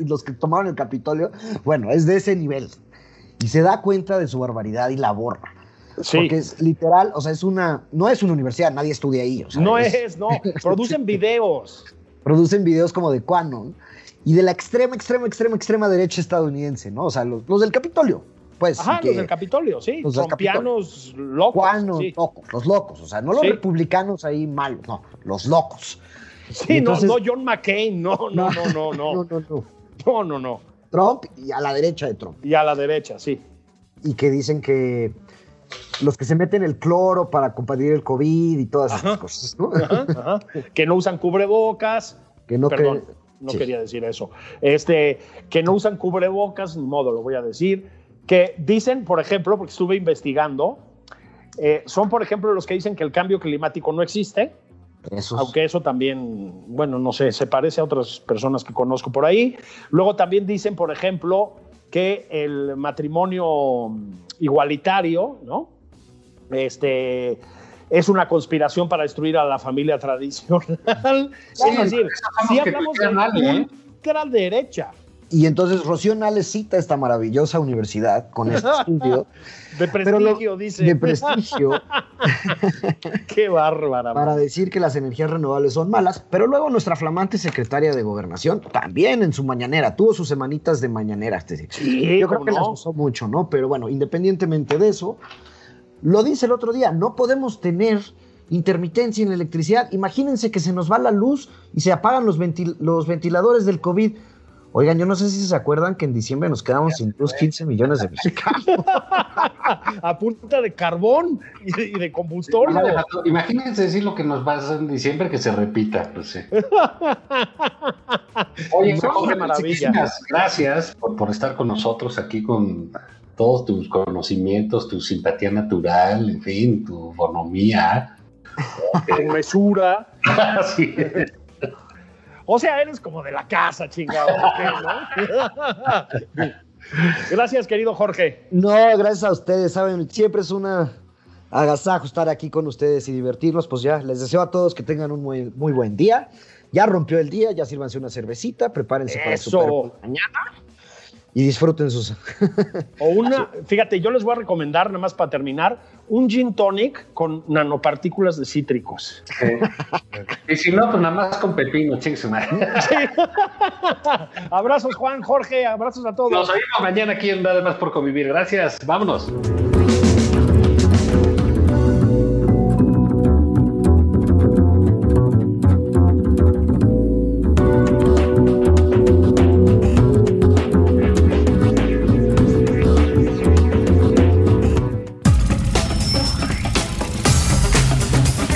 los que tomaron el Capitolio, bueno, es de ese nivel. Y se da cuenta de su barbaridad y la borra. Sí. Porque es literal, o sea, es una, no es una universidad, nadie estudia ahí. no es, no, producen videos. Producen videos como de Quanon y de la extrema, extrema, extrema, extrema derecha estadounidense, ¿no? O sea, los, del Capitolio. Pues, Ajá, los del Capitolio, sí. Los trompianos locos. Sí. locos, los locos. O sea, no los republicanos ahí malos, no, los locos. Sí, no, no John McCain, no, no, no, no, no. no, no, no. No, no, no. Trump y a la derecha de Trump. Y a la derecha, sí. Y que dicen que los que se meten el cloro para combatir el COVID y todas esas cosas, ¿no? Ajá, ajá. Que no usan cubrebocas. Que no, Perdón no quería decir eso. Este, que no usan cubrebocas, ni modo, lo voy a decir. Que dicen, por ejemplo, porque estuve investigando, eh, son, por ejemplo, los que dicen que el cambio climático no existe. Aunque eso también, bueno, no sé, se parece a otras personas que conozco por ahí. Luego también dicen, por ejemplo, que el matrimonio igualitario, ¿no? Este, es una conspiración para destruir a la familia tradicional. es decir, si hablamos de ¿eh? ultra derecha. Y entonces Rocío Nales cita esta maravillosa universidad con este estudio. De prestigio, dice. De prestigio. Qué bárbara. Para decir que las energías renovables son malas, pero luego nuestra flamante secretaria de Gobernación también en su mañanera, tuvo sus semanitas de mañanera. Sí, Yo creo que las usó mucho, ¿no? Pero bueno, independientemente de eso, lo dice el otro día, no podemos tener intermitencia en la electricidad. Imagínense que se nos va la luz y se apagan los, los ventiladores del COVID. Oigan, yo no sé si se acuerdan que en diciembre nos quedamos sin luz 15 millones de mexicanos. a punta de carbón y de, combustible. Imagínense decir lo que nos pasa en diciembre que se repita. Pues, sí. Oye, qué maravilla. Gracias por, por estar con nosotros aquí con todos tus conocimientos, tu simpatía natural, en fin, tu bonomía. con mesura. O sea, eres como de la casa, chingado. ¿no? gracias, querido Jorge. No, gracias a ustedes. Saben, siempre es una agasajo estar aquí con ustedes y divertirnos. Pues ya, les deseo a todos que tengan un muy, muy buen día. Ya rompió el día, ya sírvanse una cervecita, prepárense para su mañana y disfruten sus. o una, fíjate, yo les voy a recomendar, nada más para terminar, un gin tonic con nanopartículas de cítricos. y si no, pues nada más con pepino, sí. abrazos, Juan, Jorge, abrazos a todos. Nos vemos mañana aquí en Nada más por convivir. Gracias, vámonos.